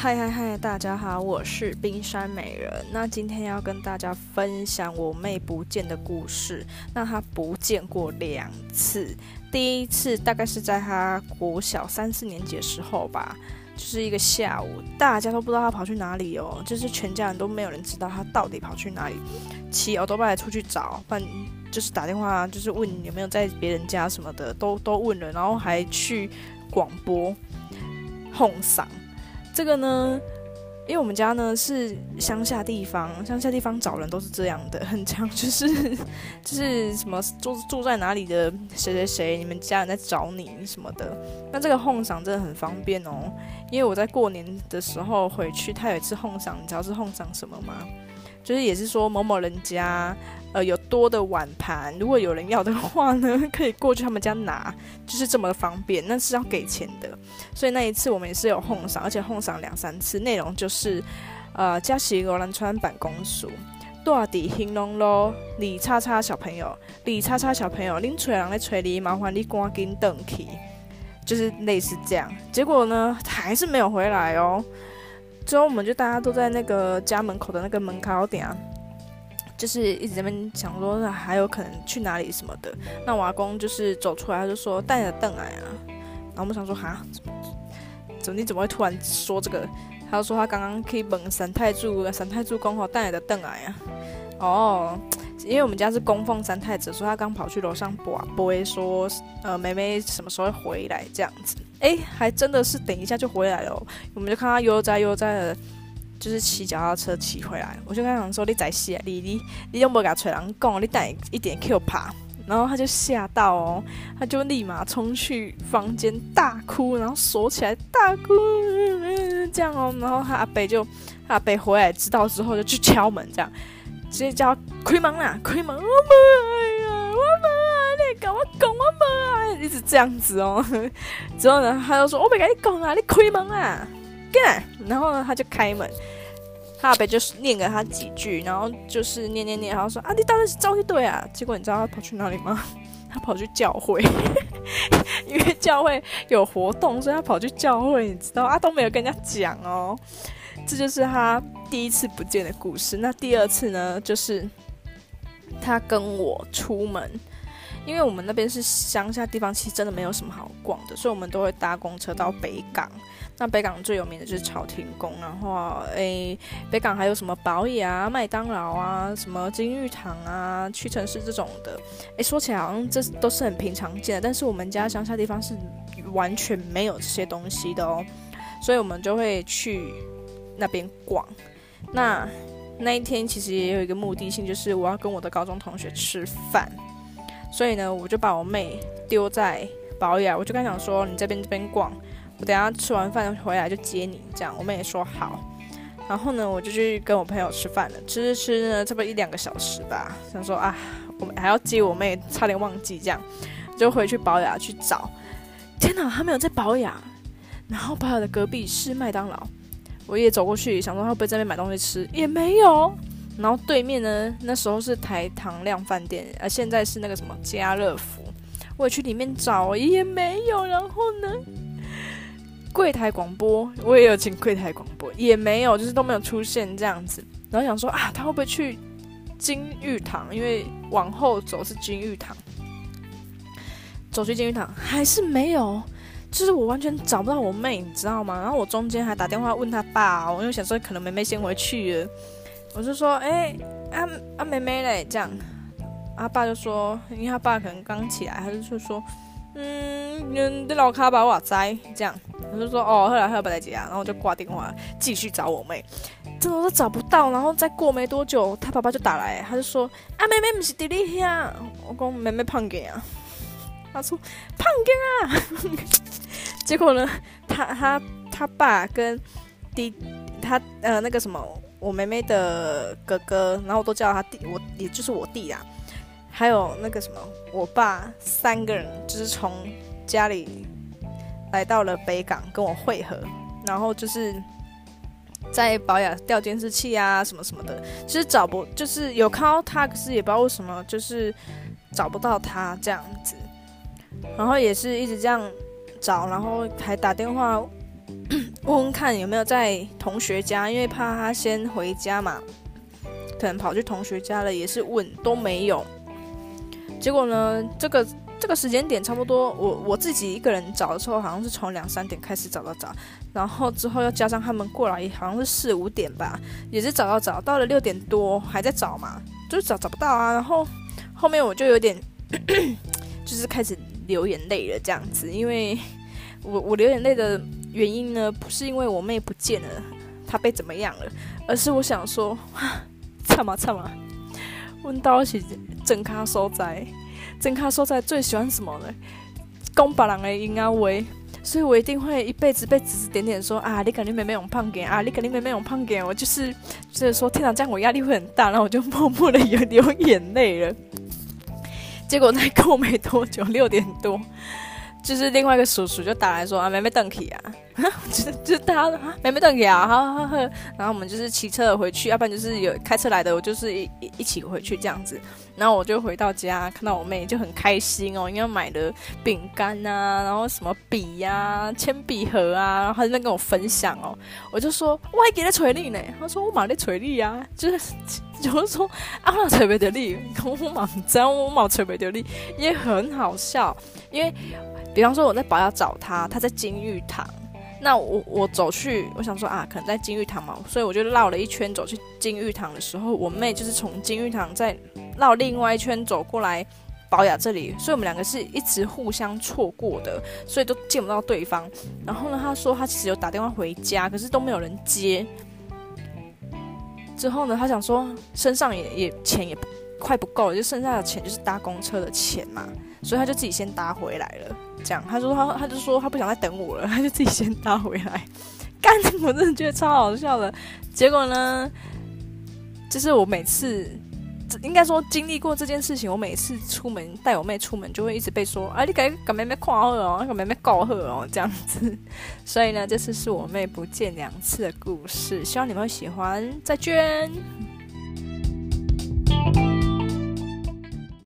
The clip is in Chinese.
嗨嗨嗨，大家好，我是冰山美人。那今天要跟大家分享我妹不见的故事。那她不见过两次，第一次大概是在她国小三四年级的时候吧，就是一个下午，大家都不知道她跑去哪里哦，就是全家人都没有人知道她到底跑去哪里。骑奥多巴出去找，反就是打电话，就是问有没有在别人家什么的，都都问了，然后还去广播哄嗓。这个呢，因为我们家呢是乡下地方，乡下地方找人都是这样的，很常就是就是什么住住在哪里的谁谁谁，你们家人在找你什么的。那这个哄赏真的很方便哦，因为我在过年的时候回去，他有一次哄赏，你知道是哄赏什么吗？就是也是说某某人家。呃，有多的碗盘，如果有人要的话呢，可以过去他们家拿，就是这么的方便。那是要给钱的，所以那一次我们也是有哄赏，而且哄赏两三次。内容就是，呃，嘉喜罗兰川办公署，大底兴隆咯，李叉叉小朋友，李叉叉小朋友，恁催人来催你，麻烦你赶紧等去，就是类似这样。结果呢，还是没有回来哦。之后我们就大家都在那个家门口的那个门口点啊。就是一直在那边想说还有可能去哪里什么的，那我阿公就是走出来，他就说带着凳来啊，然后我们想说哈，怎么你怎么会突然说这个？他就说他刚刚去问三太祖，三太祖讲好带着凳来啊。哦，因为我们家是供奉三太子，所以他刚跑去楼上播，播说呃妹妹什么时候回来这样子。哎，还真的是等一下就回来了，我们就看他悠哉悠哉的。就是骑脚踏车骑回来，我就跟他讲说：“你在死啊，你你你有没有给他吹人讲？你带一点 Q 怕。”然后他就吓到哦，他就立马冲去房间大哭，然后锁起来大哭，这样哦。然后他阿伯就阿伯回来知道之后就去敲门，这样直接叫开门啦，开门！我门呀，我门啊！你跟我讲我门啊！一直这样子哦。之后呢，他就说：“我没跟你讲啊，你开门啊！”干，然后呢，他就开门，他阿伯就念给他几句，然后就是念念念，然后说啊，你当然是招一对啊。结果你知道他跑去哪里吗？他跑去教会，因为教会有活动，所以他跑去教会。你知道啊，都没有跟人家讲哦。这就是他第一次不见的故事。那第二次呢，就是他跟我出门。因为我们那边是乡下地方，其实真的没有什么好逛的，所以我们都会搭公车到北港。那北港最有名的就是朝天宫，然后诶，北港还有什么宝野啊、麦当劳啊，什么金玉堂啊、屈臣氏这种的。诶，说起来好像这都是很平常见的，但是我们家乡下地方是完全没有这些东西的哦，所以我们就会去那边逛。那那一天其实也有一个目的性，就是我要跟我的高中同学吃饭。所以呢，我就把我妹丢在保雅，我就跟她讲说：“你这边这边逛，我等下吃完饭回来就接你。”这样，我妹也说好。然后呢，我就去跟我朋友吃饭了，吃吃吃呢，差不多一两个小时吧。想说啊，我们还要接我妹，差点忘记这样，就回去保雅去找。天哪，她没有在保雅。然后保雅的隔壁是麦当劳，我也走过去想说她会不会在那边买东西吃，也没有。然后对面呢，那时候是台糖量饭店，而现在是那个什么家乐福。我也去里面找，也没有。然后呢，柜台广播我也有请柜台广播，也没有，就是都没有出现这样子。然后想说啊，他会不会去金玉堂？因为往后走是金玉堂，走去金玉堂还是没有，就是我完全找不到我妹，你知道吗？然后我中间还打电话问他爸，我又想说可能妹妹先回去。我就说，哎，阿阿妹妹嘞，这样，阿爸就说，因为他爸可能刚起来，他就就说，嗯，你老卡把我栽，这样，我就说，哦，后来后来来接啊，然后我就挂电话，继续找我妹，真的都找不到，然后再过没多久，他爸爸就打来，他就说，阿妹妹不是弟弟呀，我讲妹妹胖给啊，他说胖给啊，结果呢，他他他爸跟弟他呃那个什么。我妹妹的哥哥，然后我都叫他弟，我也就是我弟啊。还有那个什么，我爸三个人就是从家里来到了北港跟我会合，然后就是在保养调监视器啊什么什么的，其实找不就是有看到他，可是也不知道为什么就是找不到他这样子。然后也是一直这样找，然后还打电话。问问看有没有在同学家，因为怕他先回家嘛，可能跑去同学家了，也是问都没有。结果呢，这个这个时间点差不多，我我自己一个人找的时候，好像是从两三点开始找到找，然后之后要加上他们过来，好像是四五点吧，也是找到找到了六点多还在找嘛，就是找找不到啊。然后后面我就有点 就是开始流眼泪了这样子，因为我我流眼泪的原因呢，不是因为我妹不见了，她被怎么样了，而是我想说，惨嘛惨嘛，问到是。正卡所在，正卡所在最喜欢什么呢？讲别人的阴啊喂，所以我一定会一辈子被指指点点说啊，你肯定妹妹用胖点啊，你肯定妹妹用胖点。我就是就是说，天哪，这样我压力会很大，然后我就默默的有流眼泪了。结果再过没多久，六点多。就是另外一个叔叔就打来说啊，妹妹邓启啊，就就他啊，妹妹邓启啊，好好好，然后我们就是骑车回去，要不然就是有开车来的，我就是一一起回去这样子。然后我就回到家，看到我妹就很开心哦，因为买了饼干啊，然后什么笔呀、铅笔盒啊，然后她在跟我分享哦。我就说我还给他锤力呢，他说我买的锤力啊，就是就是说啊，我锤不得力，我忙真我冇锤不得力，也很好笑，因为。比方说我在宝要找他，他在金玉堂，那我我走去，我想说啊，可能在金玉堂嘛，所以我就绕了一圈走去金玉堂的时候，我妹就是从金玉堂再绕另外一圈走过来宝雅这里，所以我们两个是一直互相错过的，所以都见不到对方。然后呢，他说他其实有打电话回家，可是都没有人接。之后呢，他想说身上也也钱也快不够了，就剩下的钱就是搭公车的钱嘛，所以他就自己先搭回来了。这样，他说他他就说他不想再等我了，他就自己先搭回来。干，我真的觉得超好笑的。结果呢，就是我每次应该说经历过这件事情，我每次出门带我妹出门，就会一直被说啊，你赶赶妹妹夸贺哦，赶妹妹告贺哦，这样子。所以呢，这次是我妹不见两次的故事，希望你们会喜欢。再见。